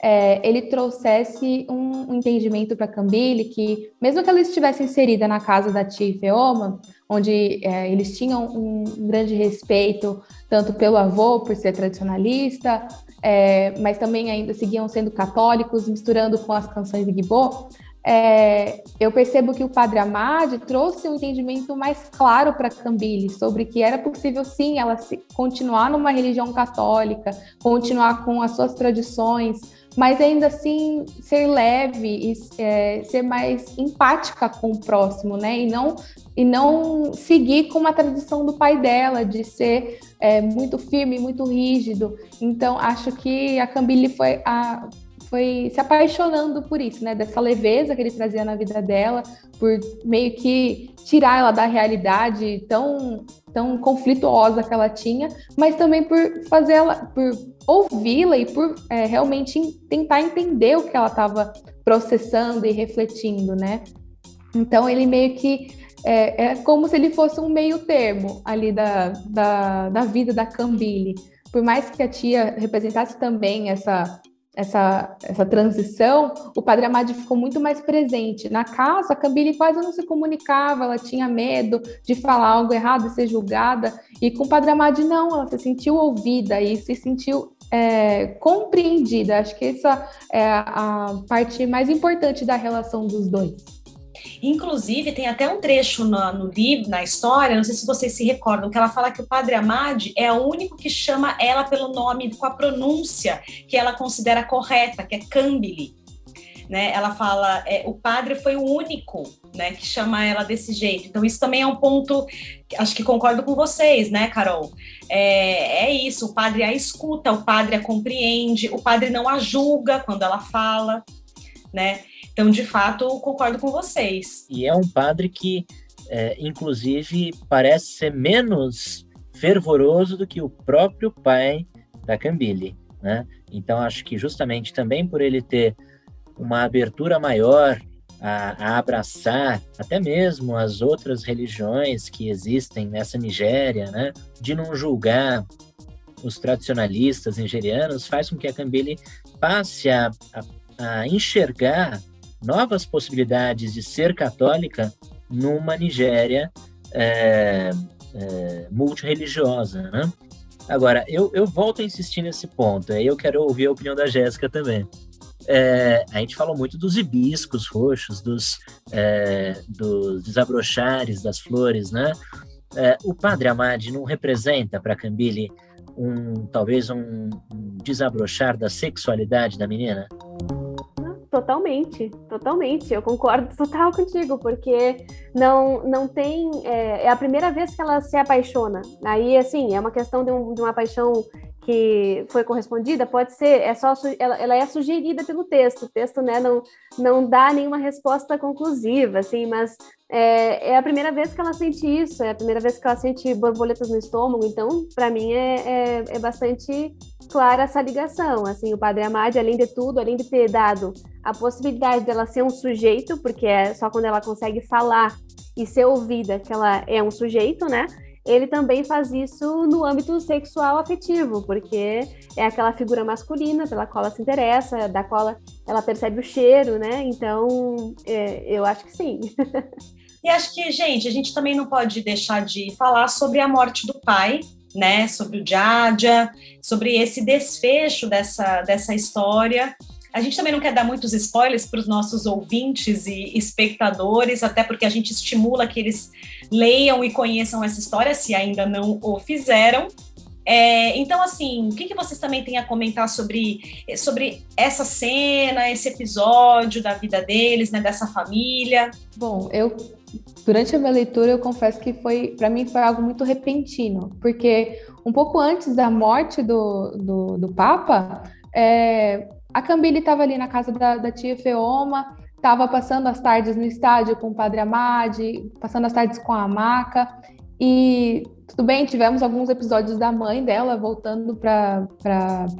é, ele trouxesse um, entendimento para Cambile que, mesmo que ela estivesse inserida na casa da tia Feoma, onde é, eles tinham um, grande respeito tanto pelo avô, por ser tradicionalista, é, mas também ainda seguiam sendo católicos, misturando com as canções de Guibô, é, eu percebo que o Padre Amade trouxe um entendimento mais claro para Cambile sobre que era possível sim ela continuar numa religião católica, continuar com as suas tradições, mas ainda assim ser leve e é, ser mais empática com o próximo, né? E não e não seguir com uma tradição do pai dela de ser é, muito firme, muito rígido. Então acho que a Cambile foi a foi se apaixonando por isso, né? Dessa leveza que ele trazia na vida dela, por meio que tirar ela da realidade tão, tão conflituosa que ela tinha, mas também por fazer ela, por ouvi-la e por é, realmente tentar entender o que ela estava processando e refletindo, né? Então ele meio que é, é, como se ele fosse um meio termo ali da, da, da vida da Cambile. Por mais que a tia representasse também essa essa, essa transição, o Padre Amade ficou muito mais presente. Na casa, a Cambile quase não se comunicava, ela tinha medo de falar algo errado e ser julgada. E com o Padre Amade, não, ela se sentiu ouvida e se sentiu é, compreendida. Acho que essa é a parte mais importante da relação dos dois. Inclusive, tem até um trecho no, no livro, na história, não sei se vocês se recordam, que ela fala que o padre Amade é o único que chama ela pelo nome, com a pronúncia que ela considera correta, que é Cambile. Né? Ela fala, é, o padre foi o único, né, que chama ela desse jeito. Então isso também é um ponto, acho que concordo com vocês, né, Carol? É, é isso. O padre a escuta, o padre a compreende, o padre não a julga quando ela fala, né? Então, de fato, concordo com vocês. E é um padre que, é, inclusive, parece ser menos fervoroso do que o próprio pai da Cambile, né? Então, acho que justamente também por ele ter uma abertura maior a, a, abraçar até mesmo as outras religiões que existem nessa Nigéria, né? De não julgar os tradicionalistas nigerianos, faz com que a Cambile passe a, a, a enxergar novas possibilidades de ser católica numa Nigéria é, é, multireligiosa, né? Agora, eu, eu volto a insistir nesse ponto, aí eu quero ouvir a opinião da Jéssica também. É, a gente falou muito dos hibiscos roxos, dos, é, dos desabrochares das flores, né? É, o Padre Amade não representa para Cambile um talvez um, um desabrochar da sexualidade da menina? Totalmente, totalmente. Eu concordo (laughs) total contigo, porque não, não tem. É, é, a primeira vez que ela se apaixona. Aí, assim, é uma questão de, um, de uma paixão que foi correspondida, pode ser, é só ela, ela, é sugerida pelo texto. O texto né, não, não dá nenhuma resposta conclusiva, assim, mas é, é, a primeira vez que ela sente isso, é a primeira vez que ela sente borboletas no estômago, então, para mim, é, é, é, bastante clara essa ligação. Assim, o Padre Amade, além de tudo, além de ter dado a possibilidade dela ser um sujeito, porque é só quando ela consegue falar e ser ouvida que ela é um sujeito, né? Ele também faz isso no âmbito sexual afetivo, porque é aquela figura masculina pela qual ela se interessa, da qual ela percebe o cheiro, né? Então, é, eu acho que sim. (laughs) E acho que, gente, a gente também não pode deixar de falar sobre a morte do pai, né? Sobre o Jadia, sobre esse desfecho dessa, dessa história. A gente também não quer dar muitos spoilers para os nossos ouvintes e espectadores, até porque a gente estimula que eles leiam e conheçam essa história, se ainda não o fizeram. É, então, assim, o que, que vocês também têm a comentar sobre, sobre essa cena, esse episódio da vida deles, né, dessa família? Bom, eu durante a minha leitura eu confesso que foi para mim foi algo muito repentino, porque um pouco antes da morte do, do, do Papa, é, a Cambile estava ali na casa da, da tia Feoma, estava passando as tardes no estádio com o Padre Amade, passando as tardes com a Maca. E tudo bem, tivemos alguns episódios da mãe dela voltando para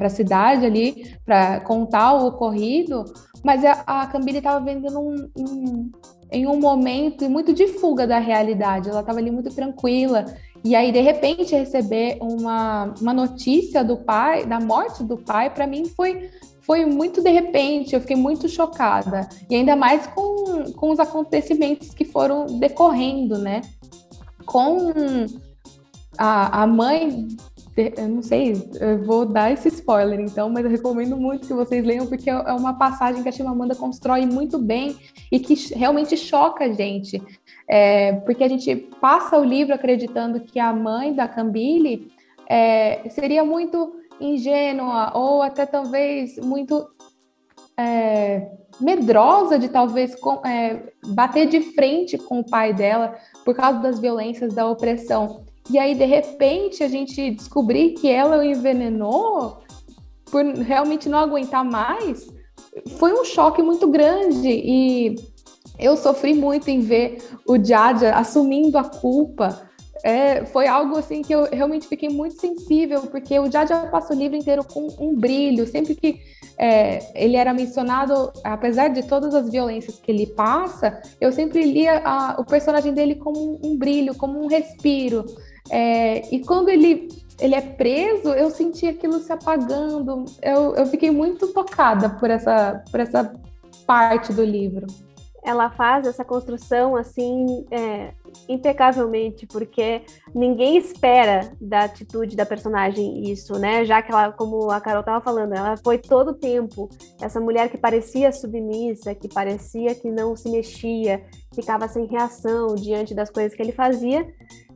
a cidade ali para contar o ocorrido, mas a, a Cambile estava vendo num, num, em um momento muito de fuga da realidade. Ela estava ali muito tranquila. E aí, de repente, receber uma, uma notícia do pai, da morte do pai, para mim foi foi muito de repente, eu fiquei muito chocada. E ainda mais com, com os acontecimentos que foram decorrendo, né? Com a, a mãe, eu não sei, eu vou dar esse spoiler então, mas eu recomendo muito que vocês leiam, porque é uma passagem que a Chimamanda constrói muito bem e que realmente choca a gente. É, porque a gente passa o livro acreditando que a mãe da Cambile é, seria muito ingênua ou até talvez muito é, medrosa de talvez com, é, bater de frente com o pai dela por causa das violências da opressão. E aí, de repente, a gente descobrir que ela o envenenou por realmente não aguentar mais, foi um choque muito grande. E eu sofri muito em ver o Jaja assumindo a culpa é, foi algo assim que eu realmente fiquei muito sensível, porque o Jaja passa o livro inteiro com um brilho. Sempre que é, ele era mencionado, apesar de todas as violências que ele passa, eu sempre lia a, o personagem dele como um, brilho, como um respiro. É, e quando ele, ele é preso, eu senti aquilo se apagando. Eu, eu fiquei muito tocada por essa, por essa parte do livro ela faz essa construção assim é, impecavelmente, porque ninguém espera da atitude da personagem isso, né? Já que ela, como a Carol estava falando, ela foi todo o tempo essa mulher que parecia submissa, que parecia que não se mexia, ficava sem reação diante das coisas que ele fazia.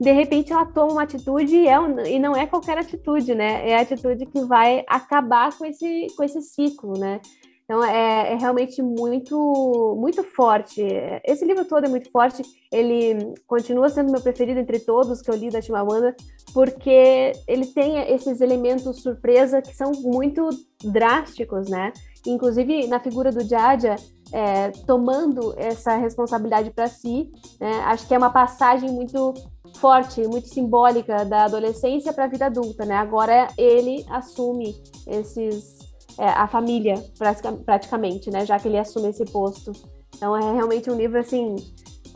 De repente ela toma uma atitude e, é, e não é qualquer atitude, né? É a atitude que vai acabar com esse, com esse ciclo, né? Então é, é, realmente muito muito forte. Esse livro todo é muito forte. Ele continua sendo meu preferido entre todos que eu li da Chimamanda, porque ele tem esses elementos surpresa que são muito drásticos, né? Inclusive na figura do Jaja é, tomando essa responsabilidade para si, né? Acho que é uma passagem muito forte, muito simbólica da adolescência para a vida adulta, né? Agora ele assume esses é, a família, praticamente, né? Já que ele assume esse posto. Então é realmente um livro assim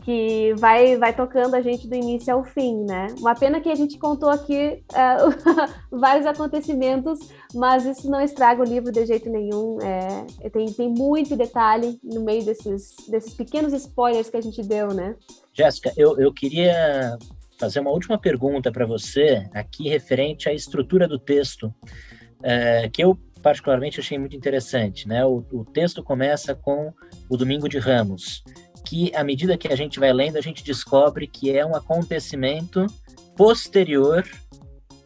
que vai, vai tocando a gente do início ao fim, né? Uma pena que a gente contou aqui é, (laughs) vários acontecimentos, mas isso não estraga o livro de jeito nenhum. É, tem, tem muito detalhe no meio desses, desses pequenos spoilers que a gente deu, né? Jéssica, eu, eu queria fazer uma última pergunta para você, aqui referente à estrutura do texto, é, que eu particularmente achei muito interessante. Né? O, o texto começa com o Domingo de Ramos, que à medida que a gente vai lendo, a gente descobre que é um acontecimento posterior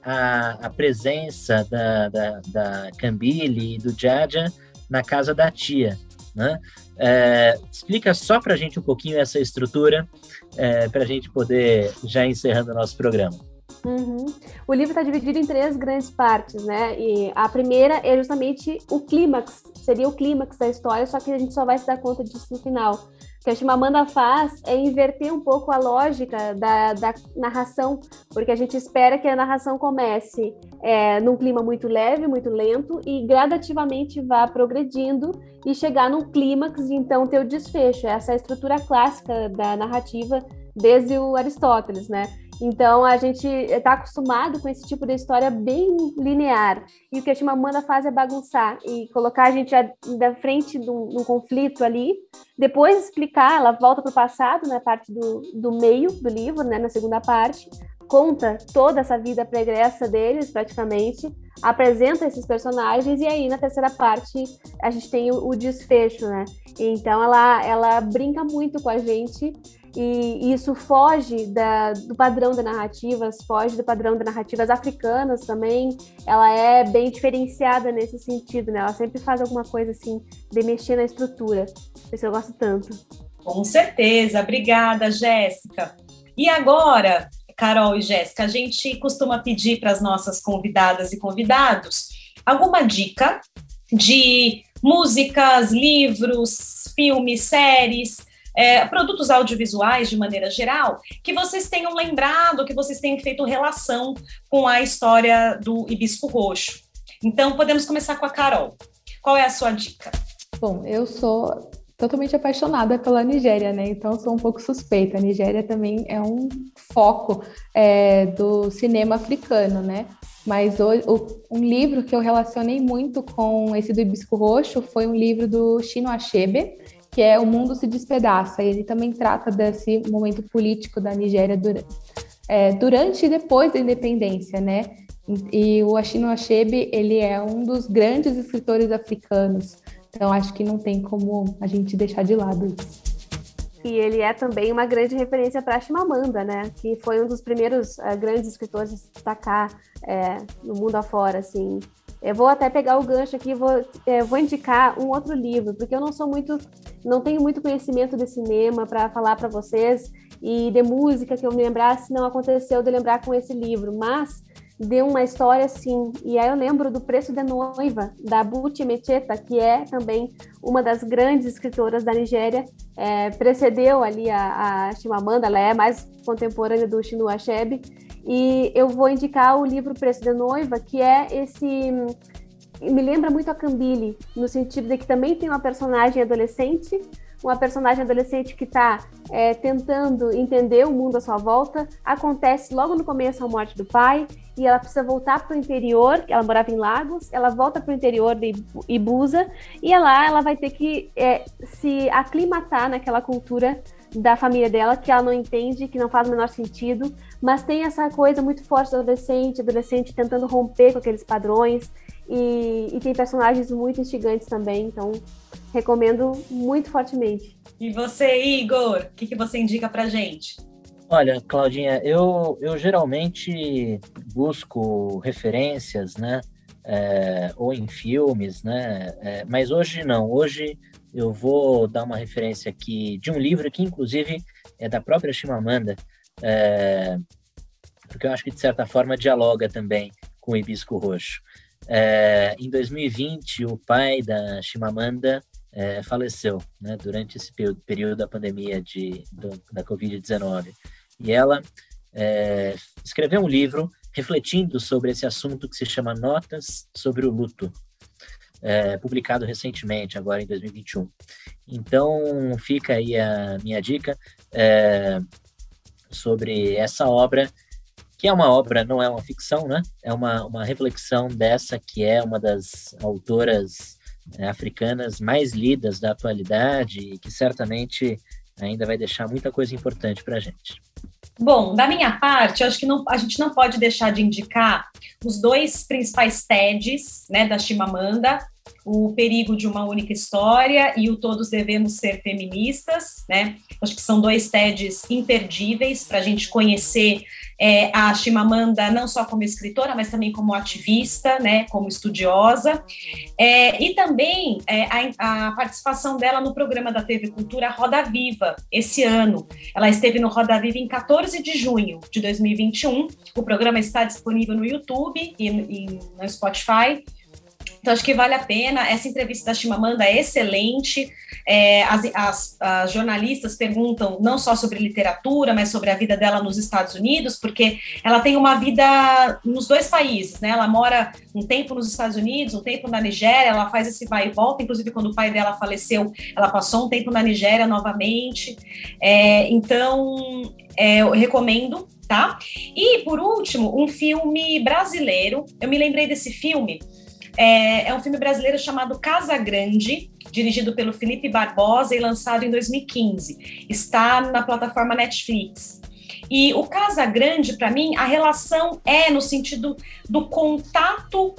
à, à presença da, da, da Cambile e do Jaja na casa da tia. Né? É, explica só para a gente um pouquinho essa estrutura, é, para a gente poder já encerrando o nosso programa. Uhum. O livro está dividido em três grandes partes, né? E a primeira é justamente o clímax, seria o clímax da história, só que a gente só vai se dar conta disso no final. O que a Chimamanda faz é inverter um pouco a lógica da, da narração, porque a gente espera que a narração comece é, num clima muito leve, muito lento, e gradativamente vá progredindo e chegar num clímax então ter o desfecho. Essa é a estrutura clássica da narrativa desde o Aristóteles, né? Então a gente está acostumado com esse tipo de história bem linear. E o que a Chimamanda faz é bagunçar e colocar a gente da frente de um, conflito ali, depois explicar, ela volta para o passado, na né, parte do, do meio do livro, né, na segunda parte, conta toda essa vida pregressa deles, praticamente, apresenta esses personagens, e aí na terceira parte a gente tem o, o desfecho, né? Então ela, ela brinca muito com a gente e isso foge da, do padrão de narrativas, foge do padrão de narrativas africanas também. Ela é bem diferenciada nesse sentido, né? Ela sempre faz alguma coisa assim de mexer na estrutura. Por isso eu gosto tanto. Com certeza. Obrigada, Jéssica. E agora, Carol e Jéssica, a gente costuma pedir para as nossas convidadas e convidados alguma dica de músicas, livros, filmes, séries é, produtos audiovisuais de maneira geral, que vocês tenham lembrado, que vocês tenham feito relação com a história do hibisco roxo. Então, podemos começar com a Carol. Qual é a sua dica? Bom, eu sou totalmente apaixonada pela Nigéria, né? Então sou um pouco suspeita. A Nigéria também é um foco é, do cinema africano, né? Mas o, o, um livro que eu relacionei muito com esse do Hibisco Roxo foi um livro do Shino Achebe, que é O Mundo se Despedaça. Ele também trata desse momento político da Nigéria durante, é, durante e depois da independência, né? E o Ashino Achebe, ele é um dos grandes escritores africanos. Então, acho que não tem como a gente deixar de lado isso. E ele é também uma grande referência para Chimamanda, né? Que foi um dos primeiros uh, grandes escritores a se destacar é, no mundo afora, assim. Eu vou até pegar o gancho aqui, vou, é, vou indicar um outro livro, porque eu não sou muito, não tenho muito conhecimento de cinema para falar para vocês e de música que eu me lembrasse, não aconteceu de lembrar com esse livro, mas de uma história assim. E aí eu lembro do Preço de Noiva, da Buti Mecheta, que é também uma das grandes escritoras da Nigéria, é, precedeu ali a, a Chimamanda, ela é mais contemporânea do Chinua Achebe. E eu vou indicar o livro Preço de Noiva, que é esse me lembra muito a Cambile, no sentido de que também tem uma personagem adolescente, uma personagem adolescente que está é, tentando entender o mundo à sua volta. Acontece logo no começo a morte do pai e ela precisa voltar para o interior. Ela morava em Lagos, ela volta para o interior de Ibusa e lá ela vai ter que é, se aclimatar naquela cultura da família dela que ela não entende, que não faz o menor sentido, mas tem essa coisa muito forte do adolescente, adolescente tentando romper com aqueles padrões e, e tem personagens muito instigantes também, então recomendo muito fortemente. E você, Igor, o que, que você indica pra gente? Olha, Claudinha, eu, eu geralmente busco referências, né? É, ou em filmes, né? É, mas hoje não. Hoje eu vou dar uma referência aqui de um livro que, inclusive, é da própria Chimamanda, é, porque eu acho que, de certa forma, dialoga também com o Hibisco Roxo. É, em 2020, o pai da Chimamanda é, faleceu né, durante esse período da pandemia de, do, da Covid-19. E ela é, escreveu um livro refletindo sobre esse assunto que se chama Notas sobre o Luto, é, publicado recentemente, agora em 2021. Então, fica aí a minha dica é, sobre essa obra, que é uma obra, não é uma ficção, né? É uma, uma reflexão dessa que é uma das autoras é, africanas mais lidas da atualidade e que certamente ainda vai deixar muita coisa importante para a gente. Bom, da minha parte, acho que não, a gente não pode deixar de indicar os dois principais TEDs né, da Chimamanda, o perigo de uma única história e o todos devemos ser feministas, né? Acho que são dois TEDs imperdíveis para a gente conhecer é, a Chimamanda não só como escritora, mas também como ativista, né? Como estudiosa é, e também é, a, a, participação dela no programa da TV Cultura Roda Viva esse ano. Ela esteve no Roda Viva em 14 de junho de 2021. O programa está disponível no YouTube e, e no Spotify. Então, acho que vale a pena. Essa entrevista da Chimamanda é excelente. É, as, as, as, jornalistas perguntam não só sobre literatura, mas sobre a vida dela nos Estados Unidos, porque ela tem uma vida nos dois países, né? Ela mora um tempo nos Estados Unidos, um tempo na Nigéria, ela faz esse vai e volta. Inclusive, quando o pai dela faleceu, ela passou um tempo na Nigéria novamente. É, então, é, eu recomendo tá? E por último, um filme brasileiro. Eu me lembrei desse filme é, é um filme brasileiro chamado Casa Grande, dirigido pelo Felipe Barbosa e lançado em 2015. Está na plataforma Netflix. E o Casa Grande, para mim, a relação é no sentido do contato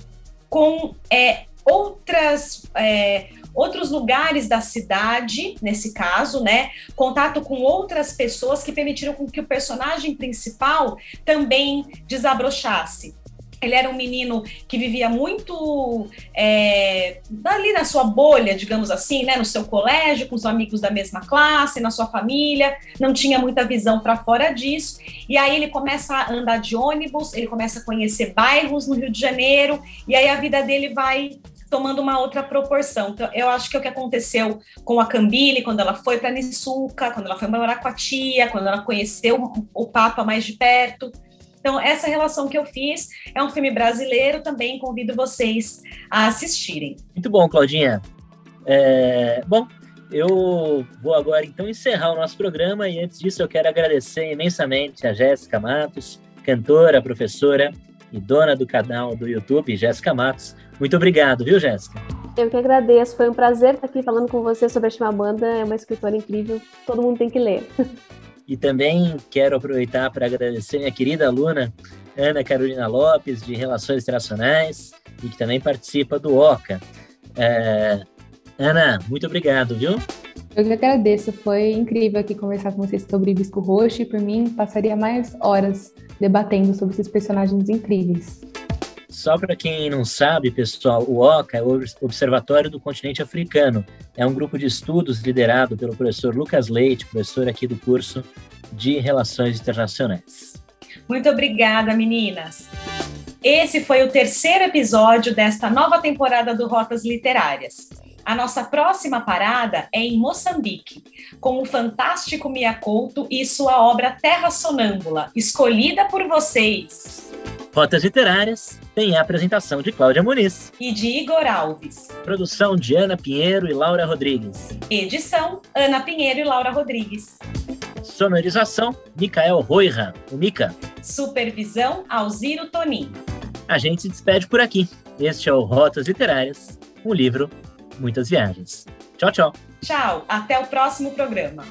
com é, outras. É, outros lugares da cidade, nesse caso, né? Contato com outras pessoas que permitiram com que o personagem principal também desabrochasse. Ele era um menino que vivia muito é, ali na sua bolha, digamos assim, né, no seu colégio, com os amigos da mesma classe, na sua família, não tinha muita visão para fora disso. E aí ele começa a andar de ônibus, ele começa a conhecer bairros no Rio de Janeiro, e aí a vida dele vai tomando uma outra proporção. Então, eu acho que é o que aconteceu com a Cambile, quando ela foi para Nissuca, quando ela foi morar com a tia, quando ela conheceu o Papa mais de perto. Então, essa relação que eu fiz é um filme brasileiro, também convido vocês a assistirem. Muito bom, Claudinha. É, bom, eu vou agora então encerrar o nosso programa e antes disso eu quero agradecer imensamente a Jéssica Matos, cantora, professora, e dona do canal do YouTube, Jéssica Matos. Muito obrigado, viu, Jéssica? Eu que agradeço, foi um prazer estar aqui falando com você sobre a Chimamanda, é uma escritora incrível, todo mundo tem que ler. (laughs) E também quero aproveitar para agradecer minha querida aluna Ana Carolina Lopes, de Relações Internacionais, e que também participa do OCA. É... Ana, muito obrigado, viu? Eu que agradeço, foi incrível aqui conversar com vocês sobre Bisco Roxo e por mim passaria mais horas debatendo sobre esses personagens incríveis. Só para quem não sabe, pessoal, o OCA é o Observatório do Continente Africano. É um grupo de estudos liderado pelo professor Lucas Leite, professor aqui do curso de Relações Internacionais. Muito obrigada, meninas. Esse foi o terceiro episódio desta nova temporada do Rotas Literárias. A nossa próxima parada é em Moçambique, com o fantástico Mia Couto e sua obra Terra Sonâmbula, escolhida por vocês. Rotas Literárias tem a apresentação de Cláudia Muniz e de Igor Alves. Produção de Ana Pinheiro e Laura Rodrigues. Edição Ana Pinheiro e Laura Rodrigues. Sonorização Micael Roira, o Mica. Supervisão Alziro Tonin. A gente se despede por aqui. Este é o Rotas Literárias, um livro muitas viagens. Tchau, tchau. Tchau, até o próximo programa.